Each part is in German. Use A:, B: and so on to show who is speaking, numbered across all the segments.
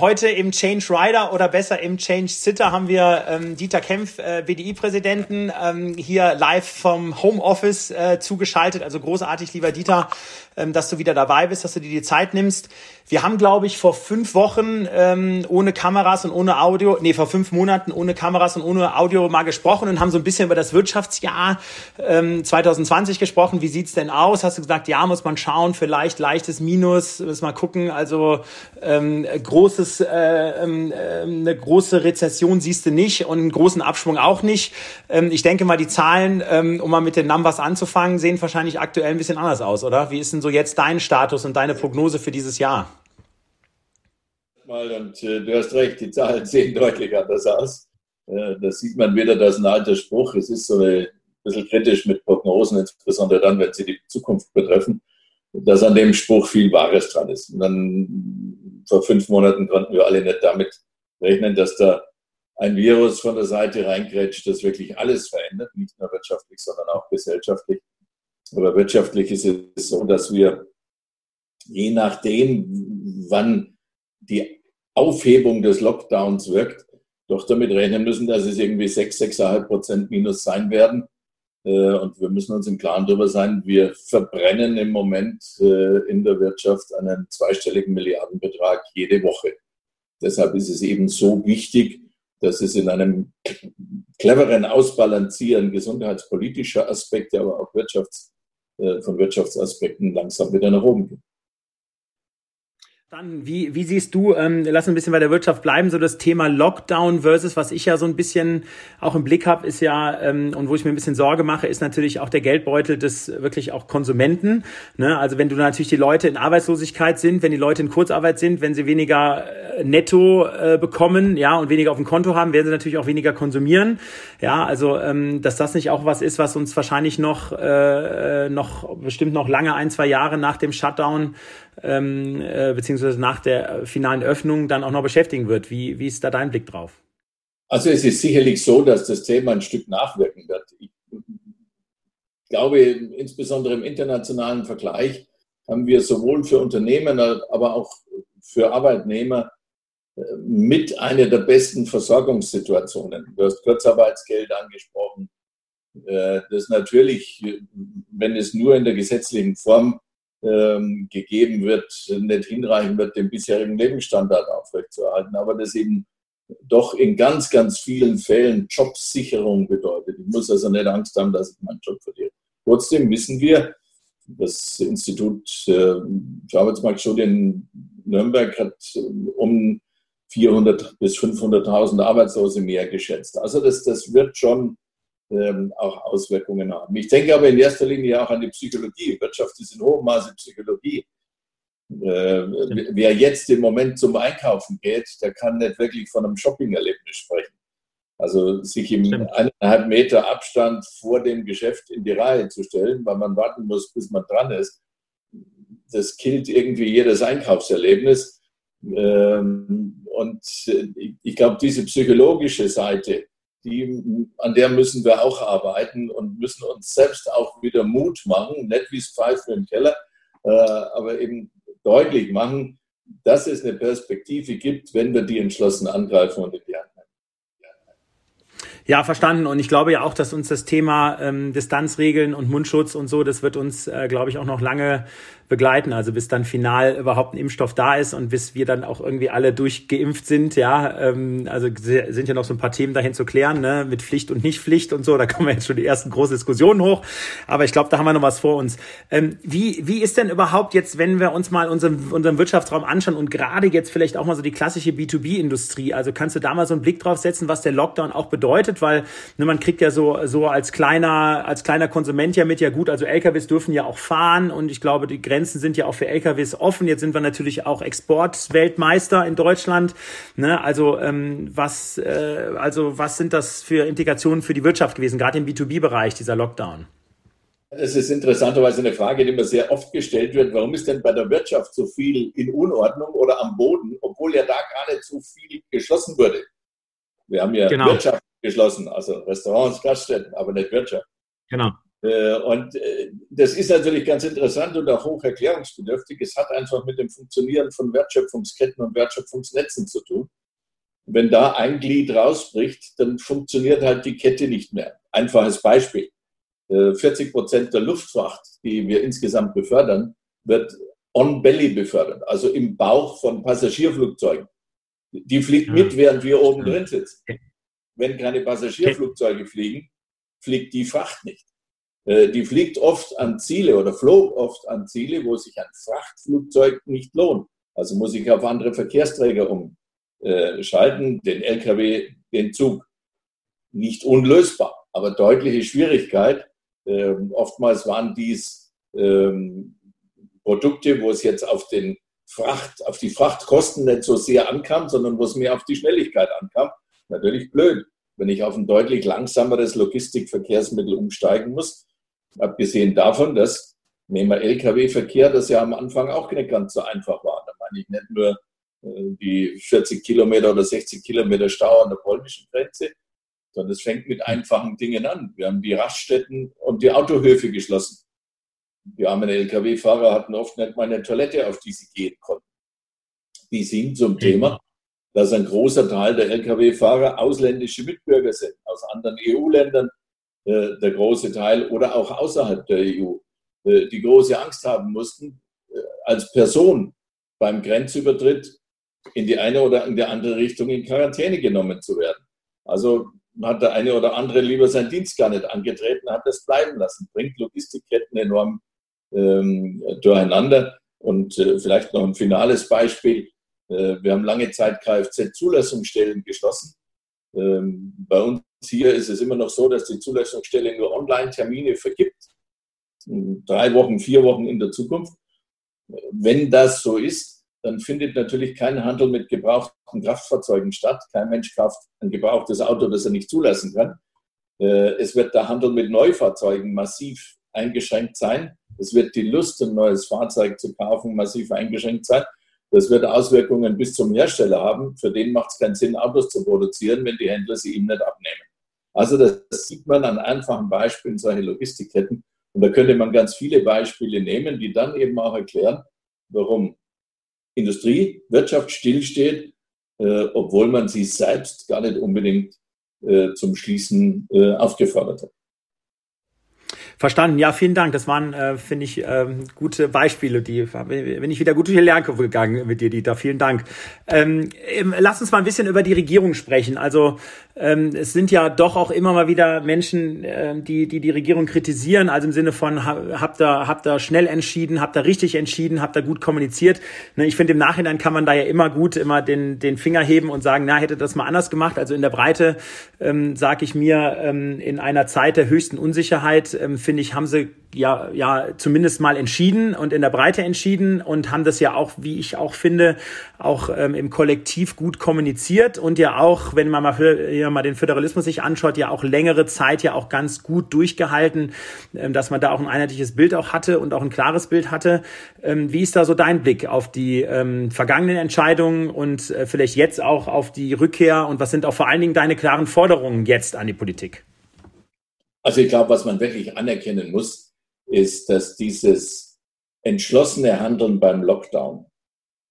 A: heute im Change Rider oder besser im Change Sitter haben wir ähm, Dieter Kempf, äh, BDI-Präsidenten, ähm, hier live vom Homeoffice äh, zugeschaltet. Also großartig, lieber Dieter, ähm, dass du wieder dabei bist, dass du dir die Zeit nimmst. Wir haben, glaube ich, vor fünf Wochen ähm, ohne Kameras und ohne Audio, nee, vor fünf Monaten ohne Kameras und ohne Audio mal gesprochen und haben so ein bisschen über das Wirtschaftsjahr ähm, 2020 gesprochen. Wie sieht's denn aus? Hast du gesagt, ja, muss man schauen, vielleicht leichtes Minus, muss mal gucken. Also ähm, großes, äh, ähm, äh, eine große Rezession siehst du nicht und einen großen Abschwung auch nicht. Ähm, ich denke mal, die Zahlen, ähm, um mal mit den Numbers anzufangen, sehen wahrscheinlich aktuell ein bisschen anders aus, oder? Wie ist denn so jetzt dein Status und deine Prognose für dieses Jahr?
B: mal und äh, du hast recht, die Zahlen sehen deutlich anders aus. Äh, das sieht man wieder, das ist ein alter Spruch. Es ist so ein bisschen kritisch mit Prognosen, insbesondere dann, wenn sie die Zukunft betreffen, dass an dem Spruch viel Wahres dran ist. Und dann vor fünf Monaten konnten wir alle nicht damit rechnen, dass da ein Virus von der Seite reingrätscht, das wirklich alles verändert, nicht nur wirtschaftlich, sondern auch gesellschaftlich. Aber wirtschaftlich ist es so, dass wir je nachdem, wann die Aufhebung des Lockdowns wirkt, doch damit rechnen müssen, dass es irgendwie 6, 6,5 Prozent minus sein werden. Äh, und wir müssen uns im Klaren darüber sein, wir verbrennen im Moment äh, in der Wirtschaft einen zweistelligen Milliardenbetrag jede Woche. Deshalb ist es eben so wichtig, dass es in einem cleveren Ausbalancieren gesundheitspolitischer Aspekte, aber auch Wirtschafts, äh, von Wirtschaftsaspekten langsam wieder nach oben geht.
A: Dann, wie, wie siehst du, ähm, lass ein bisschen bei der Wirtschaft bleiben, so das Thema Lockdown versus, was ich ja so ein bisschen auch im Blick habe, ist ja, ähm, und wo ich mir ein bisschen Sorge mache, ist natürlich auch der Geldbeutel des wirklich auch Konsumenten. Ne? Also wenn du natürlich die Leute in Arbeitslosigkeit sind, wenn die Leute in Kurzarbeit sind, wenn sie weniger äh, netto äh, bekommen, ja, und weniger auf dem Konto haben, werden sie natürlich auch weniger konsumieren. Ja, also ähm, dass das nicht auch was ist, was uns wahrscheinlich noch, äh, äh noch bestimmt noch lange ein, zwei Jahre nach dem Shutdown ähm, äh, beziehungsweise nach der finalen Öffnung dann auch noch beschäftigen wird. Wie, wie ist da dein Blick drauf?
B: Also es ist sicherlich so, dass das Thema ein Stück nachwirken wird. Ich glaube, insbesondere im internationalen Vergleich haben wir sowohl für Unternehmen, aber auch für Arbeitnehmer äh, mit einer der besten Versorgungssituationen. Du hast Kurzarbeitsgeld angesprochen. Äh, das natürlich, wenn es nur in der gesetzlichen Form ähm, gegeben wird, nicht hinreichen wird, den bisherigen Lebensstandard aufrechtzuerhalten, aber das eben doch in ganz, ganz vielen Fällen Jobsicherung bedeutet. Ich muss also nicht Angst haben, dass ich meinen Job verliere. Trotzdem wissen wir, das Institut äh, für Arbeitsmarktstudien Nürnberg hat äh, um 400 bis 500.000 Arbeitslose mehr geschätzt. Also das, das wird schon ähm, auch Auswirkungen haben. Ich denke aber in erster Linie auch an die Psychologie. Wirtschaft ist in hohem Maße Psychologie. Äh, wer jetzt im Moment zum Einkaufen geht, der kann nicht wirklich von einem Shopping-Erlebnis sprechen. Also sich im Stimmt. eineinhalb Meter Abstand vor dem Geschäft in die Reihe zu stellen, weil man warten muss, bis man dran ist, das killt irgendwie jedes Einkaufserlebnis. Ähm, und äh, ich glaube, diese psychologische Seite, die, an der müssen wir auch arbeiten und müssen uns selbst auch wieder Mut machen, nicht wie es Pfeifen im Keller, äh, aber eben deutlich machen, dass es eine Perspektive gibt, wenn wir die entschlossen angreifen und in die Hand
A: ja, verstanden. Und ich glaube ja auch, dass uns das Thema ähm, Distanzregeln und Mundschutz und so, das wird uns, äh, glaube ich, auch noch lange begleiten. Also bis dann final überhaupt ein Impfstoff da ist und bis wir dann auch irgendwie alle durchgeimpft sind. Ja, ähm, also sind ja noch so ein paar Themen dahin zu klären, ne? mit Pflicht und Nicht-Pflicht und so. Da kommen jetzt schon die ersten großen Diskussionen hoch. Aber ich glaube, da haben wir noch was vor uns. Ähm, wie, wie ist denn überhaupt jetzt, wenn wir uns mal unseren, unseren Wirtschaftsraum anschauen und gerade jetzt vielleicht auch mal so die klassische B2B-Industrie, also kannst du da mal so einen Blick drauf setzen, was der Lockdown auch bedeutet? Weil ne, man kriegt ja so, so als kleiner, als kleiner Konsument ja mit, ja gut, also LKWs dürfen ja auch fahren und ich glaube, die Grenzen Grenzen sind ja auch für LKWs offen. Jetzt sind wir natürlich auch Exportweltmeister in Deutschland. Ne? Also ähm, was, äh, also was sind das für Integrationen für die Wirtschaft gewesen, gerade im B2B-Bereich dieser Lockdown?
B: Es ist interessanterweise eine Frage, die mir sehr oft gestellt wird. Warum ist denn bei der Wirtschaft so viel in Unordnung oder am Boden, obwohl ja da gar nicht so viel geschlossen wurde? Wir haben ja genau. Wirtschaft geschlossen, also Restaurants, Gaststätten, aber nicht Wirtschaft.
A: Genau.
B: Äh, und äh, das ist natürlich ganz interessant und auch hoch erklärungsbedürftig. Es hat einfach mit dem Funktionieren von Wertschöpfungsketten und Wertschöpfungsnetzen zu tun. Wenn da ein Glied rausbricht, dann funktioniert halt die Kette nicht mehr. Einfaches Beispiel. 40 Prozent der Luftfracht, die wir insgesamt befördern, wird on belly befördert, also im Bauch von Passagierflugzeugen. Die fliegt mit, während wir oben drin sitzen. Wenn keine Passagierflugzeuge fliegen, fliegt die Fracht nicht. Äh, die fliegt oft an Ziele oder flog oft an Ziele, wo sich ein Frachtflugzeug nicht lohnt. Also muss ich auf andere Verkehrsträger umschalten, den LKW, den Zug. Nicht unlösbar, aber deutliche Schwierigkeit. Ähm, oftmals waren dies ähm, Produkte, wo es jetzt auf den Fracht, auf die Frachtkosten nicht so sehr ankam, sondern wo es mehr auf die Schnelligkeit ankam. Natürlich blöd, wenn ich auf ein deutlich langsameres Logistikverkehrsmittel umsteigen muss. Abgesehen davon, dass nehmen wir Lkw-Verkehr, das ja am Anfang auch nicht ganz so einfach war. Da meine ich nicht nur äh, die 40 Kilometer oder 60 Kilometer Stau an der polnischen Grenze, sondern es fängt mit einfachen Dingen an. Wir haben die Raststätten und die Autohöfe geschlossen. Die armen Lkw-Fahrer hatten oft nicht mal eine Toilette, auf die sie gehen konnten. Die sind zum mhm. Thema, dass ein großer Teil der Lkw-Fahrer ausländische Mitbürger sind, aus anderen EU-Ländern, der große Teil oder auch außerhalb der EU, äh, die große Angst haben mussten, äh, als Person beim Grenzübertritt in die eine oder in die andere Richtung in Quarantäne genommen zu werden. Also hat der eine oder andere lieber seinen Dienst gar nicht angetreten, hat das bleiben lassen, bringt Logistikketten enorm ähm, durcheinander. Und äh, vielleicht noch ein finales Beispiel. Äh, wir haben lange Zeit Kfz-Zulassungsstellen geschlossen. Ähm, bei uns hier ist es immer noch so, dass die Zulassungsstelle nur Online-Termine vergibt. Drei Wochen, vier Wochen in der Zukunft. Wenn das so ist, dann findet natürlich kein Handel mit gebrauchten Kraftfahrzeugen statt. Kein Mensch kauft ein gebrauchtes Auto, das er nicht zulassen kann. Äh, es wird der Handel mit Neufahrzeugen massiv eingeschränkt sein. Es wird die Lust, ein neues Fahrzeug zu kaufen, massiv eingeschränkt sein. Das wird Auswirkungen bis zum Hersteller haben. Für den macht es keinen Sinn, Autos zu produzieren, wenn die Händler sie ihm nicht abnehmen. Also das sieht man an einfachen Beispielen solcher Logistikketten. Und da könnte man ganz viele Beispiele nehmen, die dann eben auch erklären, warum Industrie, Wirtschaft stillsteht, äh, obwohl man sie selbst gar nicht unbedingt äh, zum Schließen äh, aufgefordert hat.
A: Verstanden. Ja, vielen Dank. Das waren, äh, finde ich, ähm, gute Beispiele. Die bin ich wieder gut durch die Lernkurve gegangen mit dir, Dieter. Vielen Dank. Ähm, lass uns mal ein bisschen über die Regierung sprechen. Also ähm, es sind ja doch auch immer mal wieder Menschen, äh, die, die die Regierung kritisieren. Also im Sinne von habt ihr habt ihr schnell entschieden, habt ihr richtig entschieden, habt ihr gut kommuniziert. Ne, ich finde im Nachhinein kann man da ja immer gut immer den den Finger heben und sagen, na hätte das mal anders gemacht. Also in der Breite ähm, sage ich mir ähm, in einer Zeit der höchsten Unsicherheit ähm, finde ich, haben sie ja, ja zumindest mal entschieden und in der Breite entschieden und haben das ja auch, wie ich auch finde, auch ähm, im Kollektiv gut kommuniziert und ja auch, wenn man mal, ja, mal den Föderalismus sich anschaut, ja auch längere Zeit ja auch ganz gut durchgehalten, ähm, dass man da auch ein einheitliches Bild auch hatte und auch ein klares Bild hatte. Ähm, wie ist da so dein Blick auf die ähm, vergangenen Entscheidungen und äh, vielleicht jetzt auch auf die Rückkehr und was sind auch vor allen Dingen deine klaren Forderungen jetzt an die Politik?
B: Also ich glaube, was man wirklich anerkennen muss, ist, dass dieses entschlossene Handeln beim Lockdown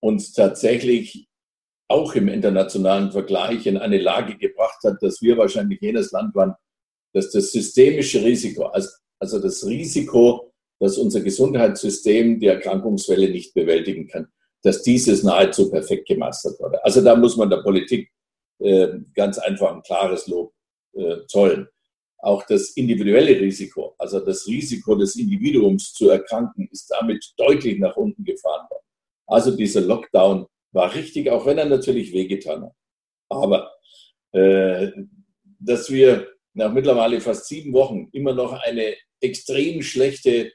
B: uns tatsächlich auch im internationalen Vergleich in eine Lage gebracht hat, dass wir wahrscheinlich jenes Land waren, dass das systemische Risiko, also, das Risiko, dass unser Gesundheitssystem die Erkrankungswelle nicht bewältigen kann, dass dieses nahezu perfekt gemeistert wurde. Also da muss man der Politik äh, ganz einfach ein klares Lob äh, zollen auch das individuelle Risiko, also das Risiko des Individuums zu erkranken, ist damit deutlich nach unten gefahren worden. Also dieser Lockdown war richtig, auch wenn er natürlich wehgetan hat. Aber äh, dass wir nach mittlerweile fast sieben Wochen immer noch eine extrem schlechte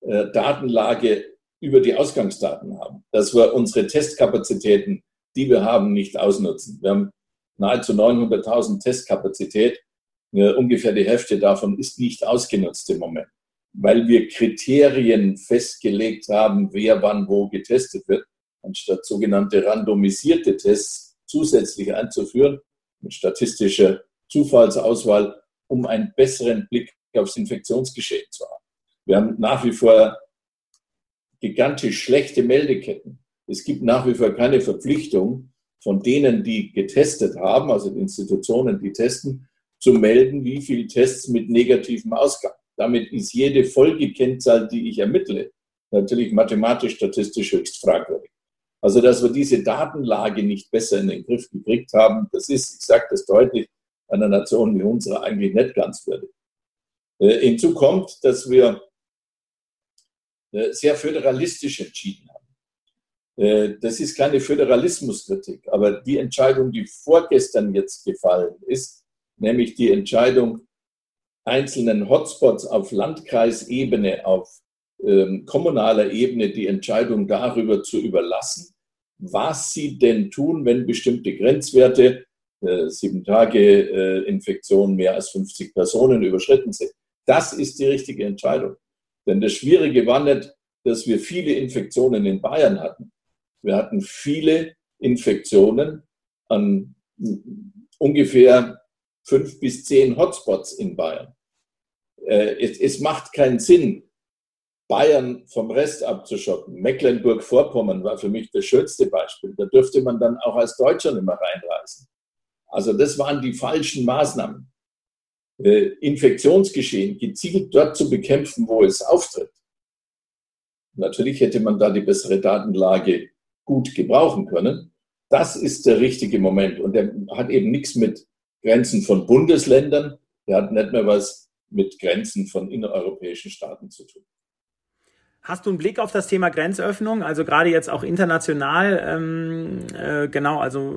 B: äh, Datenlage über die Ausgangsdaten haben, dass wir unsere Testkapazitäten, die wir haben, nicht ausnutzen. Wir haben nahezu 900.000 Testkapazität ungefähr die Hälfte davon ist nicht ausgenutzt im Moment, weil wir Kriterien festgelegt haben, wer wann wo getestet wird, anstatt sogenannte randomisierte Tests zusätzlich einzuführen mit statistischer Zufallsauswahl, um einen besseren Blick aufs Infektionsgeschehen zu haben. Wir haben nach wie vor gigantisch schlechte Meldeketten. Es gibt nach wie vor keine Verpflichtung von denen, die getestet haben, also Institutionen, die testen, zu melden, wie viele Tests mit negativem Ausgang. Damit ist jede Folgekennzahl, die ich ermittle, natürlich mathematisch-statistisch höchst fragwürdig. Also, dass wir diese Datenlage nicht besser in den Griff gekriegt haben, das ist, ich sage das deutlich, einer Nation wie unserer eigentlich nicht ganz würdig. Äh, hinzu kommt, dass wir äh, sehr föderalistisch entschieden haben. Äh, das ist keine Föderalismuskritik, aber die Entscheidung, die vorgestern jetzt gefallen ist, nämlich die Entscheidung, einzelnen Hotspots auf Landkreisebene, auf ähm, kommunaler Ebene die Entscheidung darüber zu überlassen, was sie denn tun, wenn bestimmte Grenzwerte, äh, sieben Tage äh, Infektion, mehr als 50 Personen überschritten sind. Das ist die richtige Entscheidung. Denn das Schwierige war nicht, dass wir viele Infektionen in Bayern hatten. Wir hatten viele Infektionen an ungefähr fünf bis zehn Hotspots in Bayern. Äh, es, es macht keinen Sinn, Bayern vom Rest abzuschotten. Mecklenburg-Vorpommern war für mich das schönste Beispiel. Da dürfte man dann auch als Deutscher nicht mehr reinreisen. Also das waren die falschen Maßnahmen. Äh, Infektionsgeschehen gezielt dort zu bekämpfen, wo es auftritt. Natürlich hätte man da die bessere Datenlage gut gebrauchen können. Das ist der richtige Moment. Und der hat eben nichts mit Grenzen von Bundesländern, der hat nicht mehr was mit Grenzen von innereuropäischen Staaten zu tun.
A: Hast du einen Blick auf das Thema Grenzöffnung, also gerade jetzt auch international? Ähm, äh, genau, also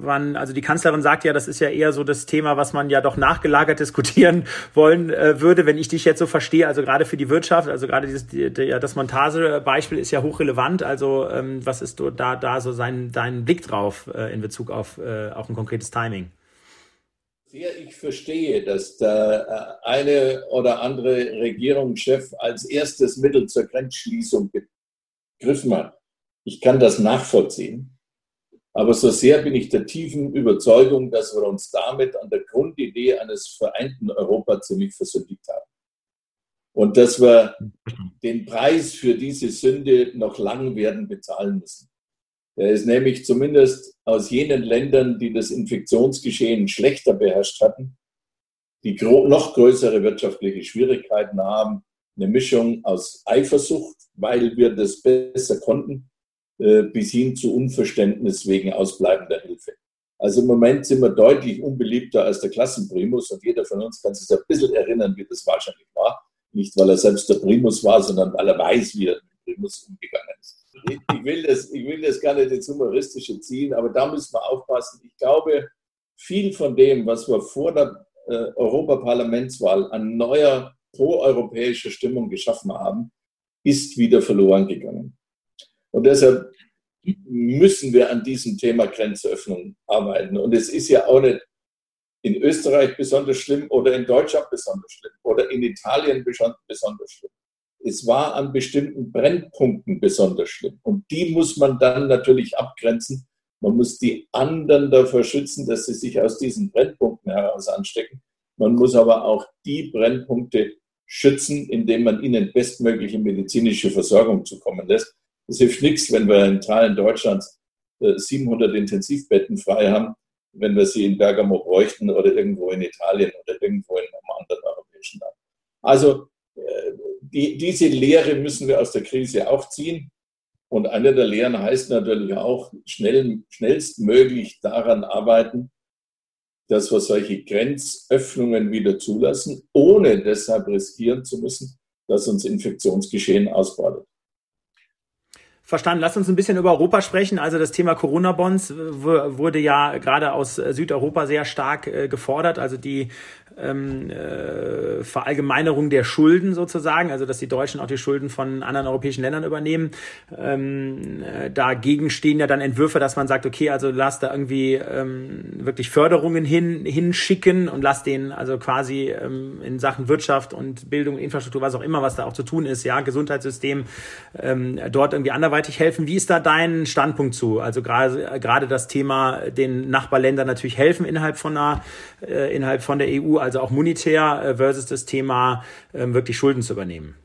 A: wann, also die Kanzlerin sagt ja, das ist ja eher so das Thema, was man ja doch nachgelagert diskutieren wollen äh, würde, wenn ich dich jetzt so verstehe. Also gerade für die Wirtschaft, also gerade dieses, die, die, das Montagebeispiel ist ja hochrelevant. Also ähm, was ist da da so sein dein Blick drauf äh, in Bezug auf äh, auch ein konkretes Timing?
B: Sehr ich verstehe, dass der äh, eine oder andere Regierungschef als erstes Mittel zur Grenzschließung gegriffen hat. Ich kann das nachvollziehen. Aber so sehr bin ich der tiefen Überzeugung, dass wir uns damit an der Grundidee eines vereinten Europa ziemlich versündigt haben. Und dass wir den Preis für diese Sünde noch lang werden bezahlen müssen. Er ist nämlich zumindest aus jenen Ländern, die das Infektionsgeschehen schlechter beherrscht hatten, die noch größere wirtschaftliche Schwierigkeiten haben, eine Mischung aus Eifersucht, weil wir das besser konnten, äh, bis hin zu Unverständnis wegen ausbleibender Hilfe. Also im Moment sind wir deutlich unbeliebter als der Klassenprimus und jeder von uns kann sich ein bisschen erinnern, wie das wahrscheinlich war. Nicht, weil er selbst der Primus war, sondern weil er weiß, wie er mit Primus umgegangen ist ich, will das, ich will das gar nicht ins Humoristische ziehen, aber da müssen wir aufpassen. Ich glaube, viel von dem, was wir vor der äh, Europaparlamentswahl an neuer proeuropäischer Stimmung geschaffen haben, ist wieder verloren gegangen. Und deshalb müssen wir an diesem Thema Grenzöffnung arbeiten. Und es ist ja auch nicht in Österreich besonders schlimm oder in Deutschland besonders schlimm oder in Italien besonders schlimm es war an bestimmten Brennpunkten besonders schlimm. Und die muss man dann natürlich abgrenzen. Man muss die anderen davor schützen, dass sie sich aus diesen Brennpunkten heraus anstecken. Man muss aber auch die Brennpunkte schützen, indem man ihnen bestmögliche medizinische Versorgung zukommen lässt. Es hilft nichts, wenn wir in Teilen Deutschlands 700 äh, Intensivbetten frei haben, wenn wir sie in Bergamo bräuchten oder irgendwo in Italien oder irgendwo in einem anderen europäischen Land. Also die, diese Lehre müssen wir aus der Krise auch ziehen. Und eine der Lehren heißt natürlich auch, schnell, schnellstmöglich daran arbeiten, dass wir solche Grenzöffnungen wieder zulassen, ohne deshalb riskieren zu müssen, dass uns Infektionsgeschehen ausbadet.
A: Verstanden. Lass uns ein bisschen über Europa sprechen. Also das Thema Corona-Bonds wurde ja gerade aus Südeuropa sehr stark äh, gefordert. Also die ähm, äh, Verallgemeinerung der Schulden sozusagen, also dass die Deutschen auch die Schulden von anderen europäischen Ländern übernehmen. Ähm, äh, dagegen stehen ja dann Entwürfe, dass man sagt, okay, also lass da irgendwie ähm, wirklich Förderungen hin, hinschicken und lass denen also quasi ähm, in Sachen Wirtschaft und Bildung, Infrastruktur, was auch immer, was da auch zu tun ist, ja, Gesundheitssystem, ähm, dort irgendwie anderweitig anderweitig helfen. Wie ist da dein Standpunkt zu? Also gerade das Thema den Nachbarländern natürlich helfen innerhalb von einer, äh, innerhalb von der EU, also auch monetär äh, versus das Thema äh, wirklich Schulden zu übernehmen.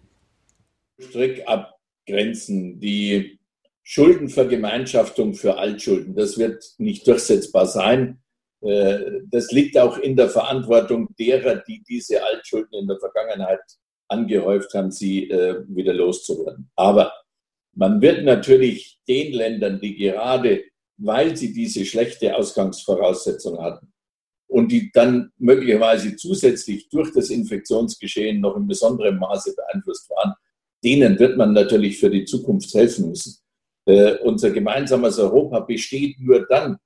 B: Strick abgrenzen, die Schuldenvergemeinschaftung für Altschulden, das wird nicht durchsetzbar sein. Äh, das liegt auch in der Verantwortung derer, die diese Altschulden in der Vergangenheit angehäuft haben, sie äh, wieder loszuwerden. Aber man wird natürlich den Ländern, die gerade, weil sie diese schlechte Ausgangsvoraussetzung hatten und die dann möglicherweise zusätzlich durch das Infektionsgeschehen noch in besonderem Maße beeinflusst waren, denen wird man natürlich für die Zukunft helfen müssen. Äh, unser gemeinsames Europa besteht nur dann,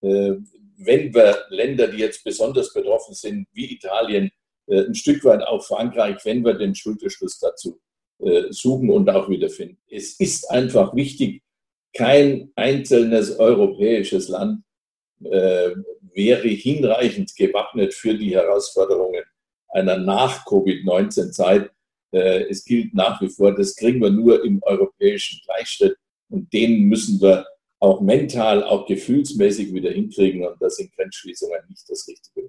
B: äh, wenn wir Länder, die jetzt besonders betroffen sind, wie Italien, äh, ein Stück weit auch Frankreich, wenn wir den Schulterschluss dazu suchen und auch wiederfinden. Es ist einfach wichtig, kein einzelnes europäisches Land äh, wäre hinreichend gewappnet für die Herausforderungen einer Nach-Covid-19-Zeit. Es gilt nach wie vor, das kriegen wir nur im europäischen Gleichschritt und den müssen wir auch mental, auch gefühlsmäßig wieder hinkriegen und das sind Grenzschließungen nicht das Richtige.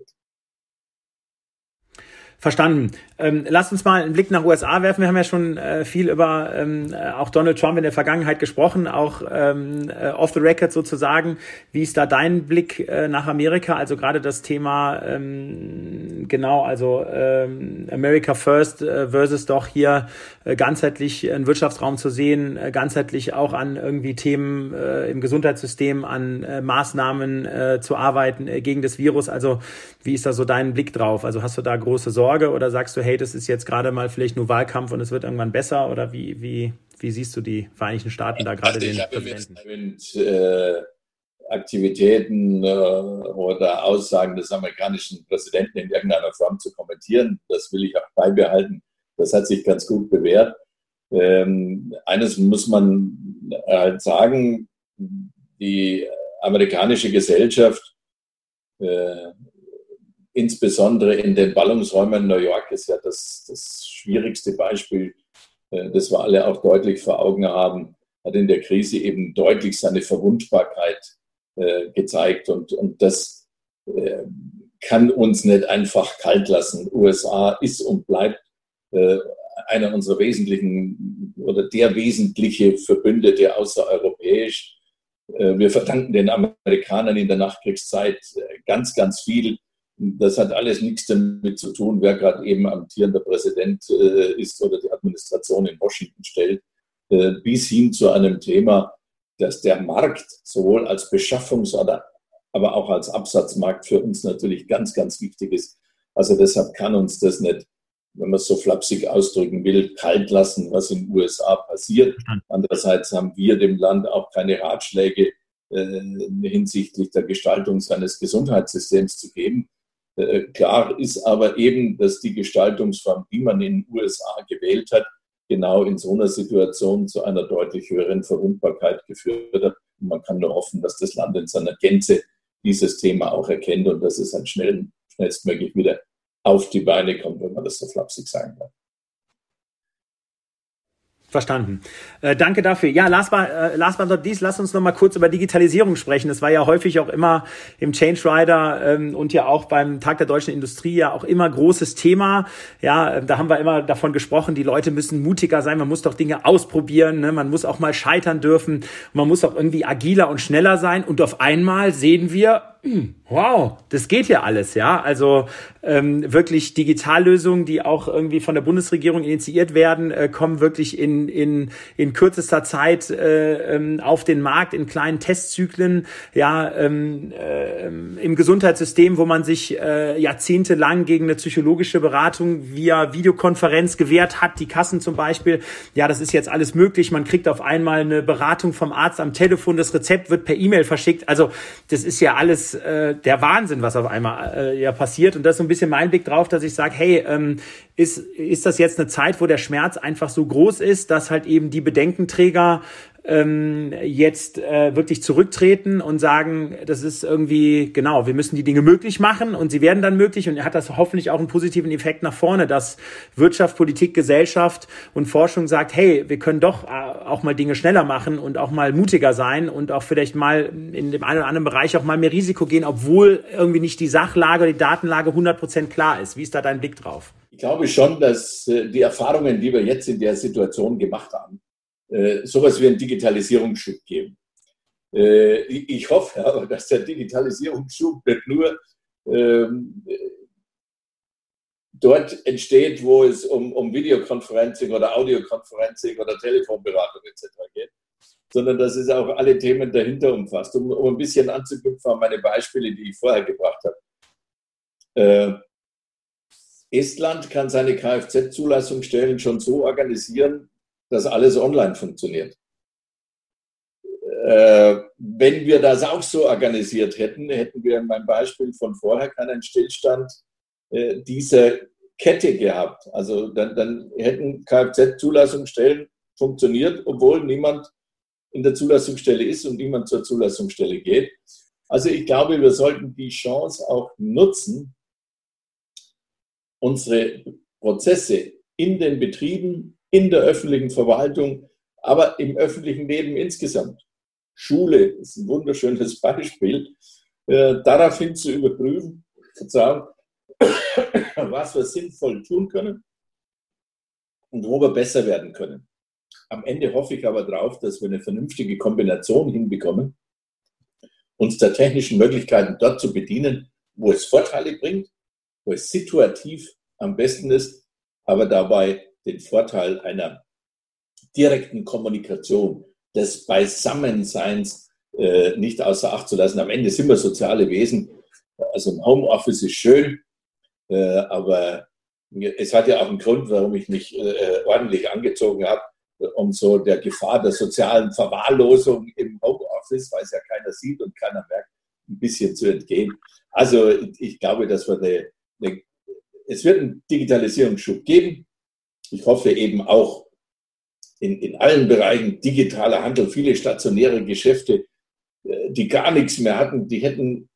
A: Verstanden. Ähm, lasst uns mal einen Blick nach USA werfen. Wir haben ja schon äh, viel über ähm, äh, auch Donald Trump in der Vergangenheit gesprochen, auch ähm, äh, off the record sozusagen. Wie ist da dein Blick äh, nach Amerika? Also gerade das Thema ähm, genau, also ähm, America First äh, versus doch hier ganzheitlich einen Wirtschaftsraum zu sehen, äh, ganzheitlich auch an irgendwie Themen äh, im Gesundheitssystem, an äh, Maßnahmen äh, zu arbeiten äh, gegen das Virus. Also wie ist da so dein Blick drauf? Also hast du da große? Sorge oder sagst du, hey, das ist jetzt gerade mal vielleicht nur Wahlkampf und es wird irgendwann besser? Oder wie, wie, wie siehst du die Vereinigten Staaten da gerade also den Präsidenten?
B: Mit, äh, Aktivitäten äh, oder Aussagen des amerikanischen Präsidenten in irgendeiner Form zu kommentieren. Das will ich auch beibehalten. Das hat sich ganz gut bewährt. Ähm, eines muss man halt sagen, die amerikanische Gesellschaft äh, insbesondere in den Ballungsräumen New York ist ja das, das schwierigste Beispiel, äh, das wir alle auch deutlich vor Augen haben, hat in der Krise eben deutlich seine Verwundbarkeit äh, gezeigt. Und, und das äh, kann uns nicht einfach kalt lassen. USA ist und bleibt einer unserer wesentlichen oder der wesentliche Verbündete außereuropäisch. Wir verdanken den Amerikanern in der Nachkriegszeit ganz, ganz viel das hat alles nichts damit zu tun, wer gerade eben amtierender Präsident äh, ist oder die Administration in Washington stellt, äh, bis hin zu einem Thema, dass der Markt sowohl als Beschaffungs- aber auch als Absatzmarkt für uns natürlich ganz, ganz wichtig ist. Also deshalb kann uns das nicht, wenn man es so flapsig ausdrücken will, kalt lassen, was in den USA passiert. Andererseits haben wir dem Land auch keine Ratschläge äh, hinsichtlich der Gestaltung seines Gesundheitssystems zu geben. Äh, klar ist aber eben, dass die Gestaltungsform, die man in den USA gewählt hat, genau in so einer Situation zu einer deutlich höheren Verwundbarkeit geführt hat. Und man kann nur hoffen, dass das Land in seiner Gänze dieses Thema auch erkennt und dass es dann schnell, schnellstmöglich wieder auf die Beine kommt, wenn man das so flapsig sagen kann.
A: Verstanden. Äh, danke dafür. Ja, last but, äh, last but not least, lass uns noch mal kurz über Digitalisierung sprechen. Das war ja häufig auch immer im Change Rider ähm, und ja auch beim Tag der deutschen Industrie ja auch immer großes Thema. Ja, äh, da haben wir immer davon gesprochen, die Leute müssen mutiger sein, man muss doch Dinge ausprobieren, ne? man muss auch mal scheitern dürfen, man muss auch irgendwie agiler und schneller sein. Und auf einmal sehen wir, wow, das geht ja alles, ja. Also ähm, wirklich Digitallösungen, die auch irgendwie von der Bundesregierung initiiert werden, äh, kommen wirklich in, in, in kürzester Zeit äh, ähm, auf den Markt in kleinen Testzyklen, ja, ähm, äh, im Gesundheitssystem, wo man sich äh, jahrzehntelang gegen eine psychologische Beratung via Videokonferenz gewehrt hat, die Kassen zum Beispiel, ja, das ist jetzt alles möglich. Man kriegt auf einmal eine Beratung vom Arzt am Telefon, das Rezept wird per E-Mail verschickt. Also das ist ja alles äh, der Wahnsinn, was auf einmal äh, ja passiert. Und das ist so ein bisschen mein Blick drauf, dass ich sage, hey, ähm, ist, ist das jetzt eine Zeit, wo der Schmerz einfach so groß ist, dass halt eben die Bedenkenträger ähm, jetzt äh, wirklich zurücktreten und sagen, das ist irgendwie, genau, wir müssen die Dinge möglich machen und sie werden dann möglich und hat das hoffentlich auch einen positiven Effekt nach vorne, dass Wirtschaft, Politik, Gesellschaft und Forschung sagt, hey, wir können doch äh, auch mal Dinge schneller machen und auch mal mutiger sein und auch vielleicht mal in dem einen oder anderen Bereich auch mal mehr Risiko gehen, obwohl irgendwie nicht die Sachlage die Datenlage 100 Prozent klar ist. Wie ist da dein Blick drauf?
B: Ich glaube schon, dass äh, die Erfahrungen, die wir jetzt in der Situation gemacht haben, äh, sowas wie einen Digitalisierungsschub geben. Äh, ich hoffe aber, dass der Digitalisierungsschub nicht nur ähm, dort entsteht, wo es um, um Videoconferencing oder Audioconferencing oder Telefonberatung etc. geht, sondern dass es auch alle Themen dahinter umfasst. Um, um ein bisschen anzuknüpfen an meine Beispiele, die ich vorher gebracht habe. Äh, Estland kann seine Kfz-Zulassungsstellen schon so organisieren, dass alles online funktioniert. Äh, wenn wir das auch so organisiert hätten, hätten wir in meinem Beispiel von vorher keinen Stillstand äh, dieser Kette gehabt. Also dann, dann hätten Kfz-Zulassungsstellen funktioniert, obwohl niemand in der Zulassungsstelle ist und niemand zur Zulassungsstelle geht. Also ich glaube, wir sollten die Chance auch nutzen, unsere Prozesse in den Betrieben, in der öffentlichen Verwaltung, aber im öffentlichen Leben insgesamt. Schule ist ein wunderschönes Beispiel, äh, daraufhin zu überprüfen, sagen, was wir sinnvoll tun können und wo wir besser werden können. Am Ende hoffe ich aber darauf, dass wir eine vernünftige Kombination hinbekommen, uns der technischen Möglichkeiten dort zu bedienen, wo es Vorteile bringt, wo es situativ am besten ist, aber dabei den Vorteil einer direkten Kommunikation, des Beisammenseins äh, nicht außer Acht zu lassen. Am Ende sind wir soziale Wesen. Also ein Homeoffice ist schön, äh, aber es hat ja auch einen Grund, warum ich mich äh, ordentlich angezogen habe, um so der Gefahr der sozialen Verwahrlosung im Homeoffice, weil es ja keiner sieht und keiner merkt, ein bisschen zu entgehen. Also ich glaube, dass wir eine, eine es wird einen Digitalisierungsschub geben. Ich hoffe eben auch in, in allen Bereichen digitaler Handel, viele stationäre Geschäfte, äh, die gar nichts mehr hatten, die hätten,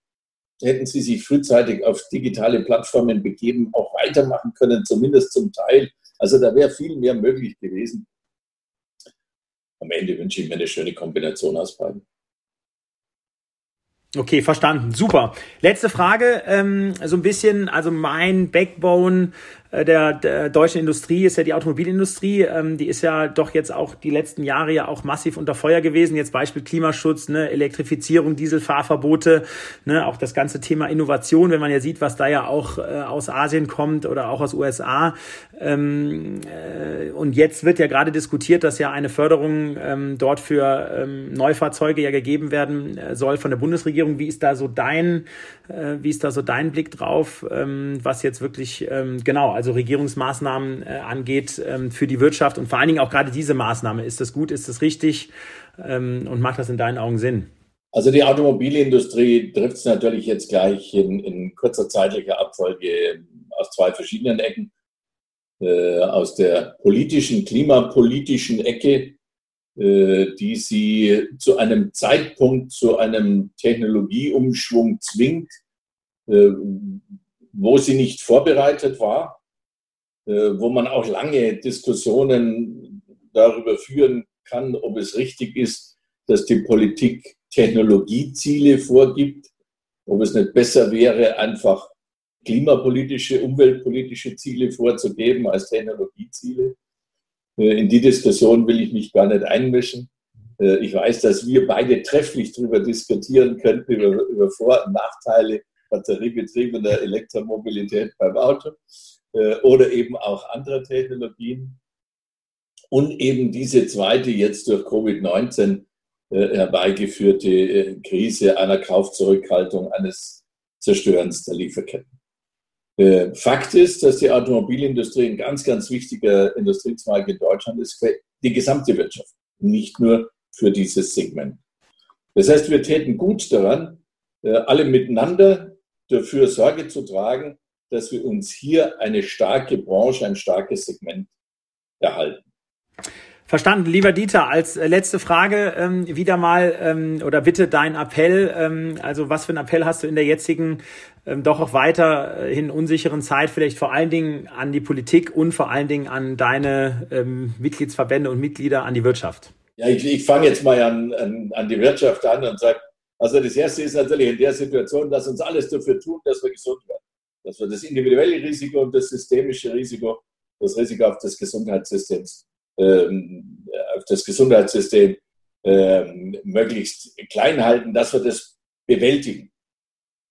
B: hätten sie sich frühzeitig auf digitale Plattformen begeben, auch weitermachen können, zumindest zum Teil. Also da wäre viel mehr möglich gewesen. Am Ende wünsche ich mir eine schöne Kombination aus beiden.
A: Okay, verstanden. Super. Letzte Frage, ähm, so ein bisschen, also mein Backbone der, der deutschen Industrie ist ja die Automobilindustrie. Ähm, die ist ja doch jetzt auch die letzten Jahre ja auch massiv unter Feuer gewesen. Jetzt Beispiel Klimaschutz, ne, Elektrifizierung, Dieselfahrverbote, ne, auch das ganze Thema Innovation, wenn man ja sieht, was da ja auch äh, aus Asien kommt oder auch aus USA. Ähm, äh, und jetzt wird ja gerade diskutiert, dass ja eine Förderung ähm, dort für ähm, Neufahrzeuge ja gegeben werden äh, soll von der Bundesregierung. Wie ist da so dein, äh, wie ist da so dein Blick drauf, ähm, was jetzt wirklich ähm, genau also Regierungsmaßnahmen äh, angeht ähm, für die Wirtschaft und vor allen Dingen auch gerade diese Maßnahme. Ist das gut, ist das richtig ähm, und macht das in deinen Augen Sinn?
B: Also die Automobilindustrie trifft es natürlich jetzt gleich in, in, kurzer zeitlicher Abfolge aus zwei verschiedenen Ecken. Äh, aus der politischen, klimapolitischen Ecke, äh, die sie zu einem Zeitpunkt, zu einem Technologieumschwung zwingt, äh, wo sie nicht vorbereitet war. Äh, wo man auch lange Diskussionen darüber führen kann, ob es richtig ist, dass die Politik Technologieziele vorgibt, ob es nicht besser wäre, einfach klimapolitische, umweltpolitische Ziele vorzugeben als Technologieziele. Äh, in die Diskussion will ich mich gar nicht einmischen. Äh, ich weiß, dass wir beide trefflich darüber diskutieren könnten, über, über Vor- und Nachteile batteriebetriebener Elektromobilität beim Auto. Äh, oder eben auch andere Technologien. Und eben diese zweite jetzt durch Covid-19 äh, herbeigeführte äh, Krise einer Kaufzurückhaltung, eines Zerstörens der Lieferketten. Fakt ist, dass die Automobilindustrie ein ganz, ganz wichtiger Industriezweig in Deutschland ist für die gesamte Wirtschaft, nicht nur für dieses Segment. Das heißt, wir täten gut daran, alle miteinander dafür Sorge zu tragen, dass wir uns hier eine starke Branche, ein starkes Segment erhalten.
A: Verstanden. Lieber Dieter, als äh, letzte Frage ähm, wieder mal ähm, oder bitte dein Appell. Ähm, also was für einen Appell hast du in der jetzigen ähm, doch auch weiterhin unsicheren Zeit vielleicht vor allen Dingen an die Politik und vor allen Dingen an deine ähm, Mitgliedsverbände und Mitglieder, an die Wirtschaft?
B: Ja, ich, ich fange jetzt mal an, an, an die Wirtschaft an und sage, also das Erste ist natürlich in der Situation, dass uns alles dafür tun, dass wir gesund werden. Dass wir das individuelle Risiko und das systemische Risiko, das Risiko auf das Gesundheitssystem ähm, auf das Gesundheitssystem ähm, möglichst klein halten, dass wir das bewältigen.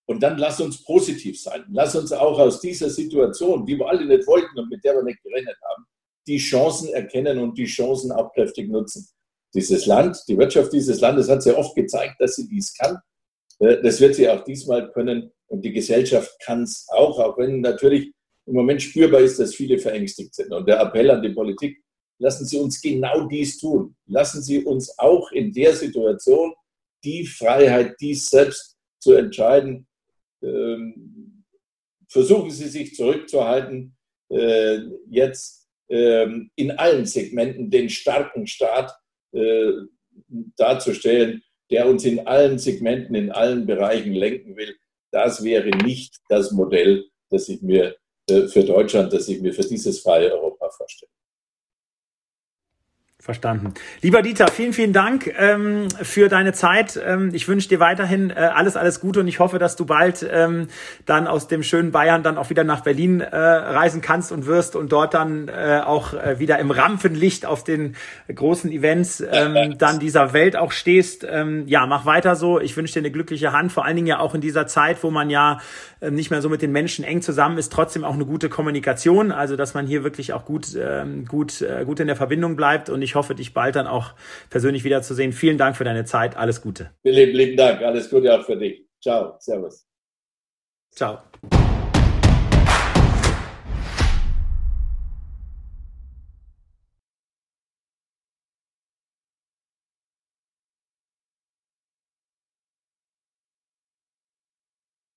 B: Und dann lass uns positiv sein. Lass uns auch aus dieser Situation, die wir alle nicht wollten und mit der wir nicht gerechnet haben, die Chancen erkennen und die Chancen auch kräftig nutzen. Dieses Land, die Wirtschaft dieses Landes hat sehr oft gezeigt, dass sie dies kann. Äh, das wird sie auch diesmal können und die Gesellschaft kann es auch, auch wenn natürlich im Moment spürbar ist, dass viele verängstigt sind. Und der Appell an die Politik, lassen Sie uns genau dies tun. Lassen Sie uns auch in der Situation die Freiheit, dies selbst zu entscheiden, ähm, versuchen Sie sich zurückzuhalten, äh, jetzt ähm, in allen Segmenten den starken Staat äh, darzustellen, der uns in allen Segmenten, in allen Bereichen lenken will. Das wäre nicht das Modell, das ich mir äh, für Deutschland, das ich mir für dieses freie Europa vorstelle.
A: Verstanden. Lieber Dieter, vielen, vielen Dank ähm, für deine Zeit. Ähm, ich wünsche dir weiterhin äh, alles, alles Gute und ich hoffe, dass du bald ähm, dann aus dem schönen Bayern dann auch wieder nach Berlin äh, reisen kannst und wirst und dort dann äh, auch äh, wieder im Rampenlicht auf den großen Events ähm, dann dieser Welt auch stehst. Ähm, ja, mach weiter so. Ich wünsche dir eine glückliche Hand, vor allen Dingen ja auch in dieser Zeit, wo man ja äh, nicht mehr so mit den Menschen eng zusammen ist, trotzdem auch eine gute Kommunikation, also dass man hier wirklich auch gut, ähm, gut, äh, gut in der Verbindung bleibt und ich ich hoffe, dich bald dann auch persönlich wiederzusehen. Vielen Dank für deine Zeit. Alles Gute.
B: Lieben, lieben Dank. Alles Gute auch für dich. Ciao. Servus.
A: Ciao.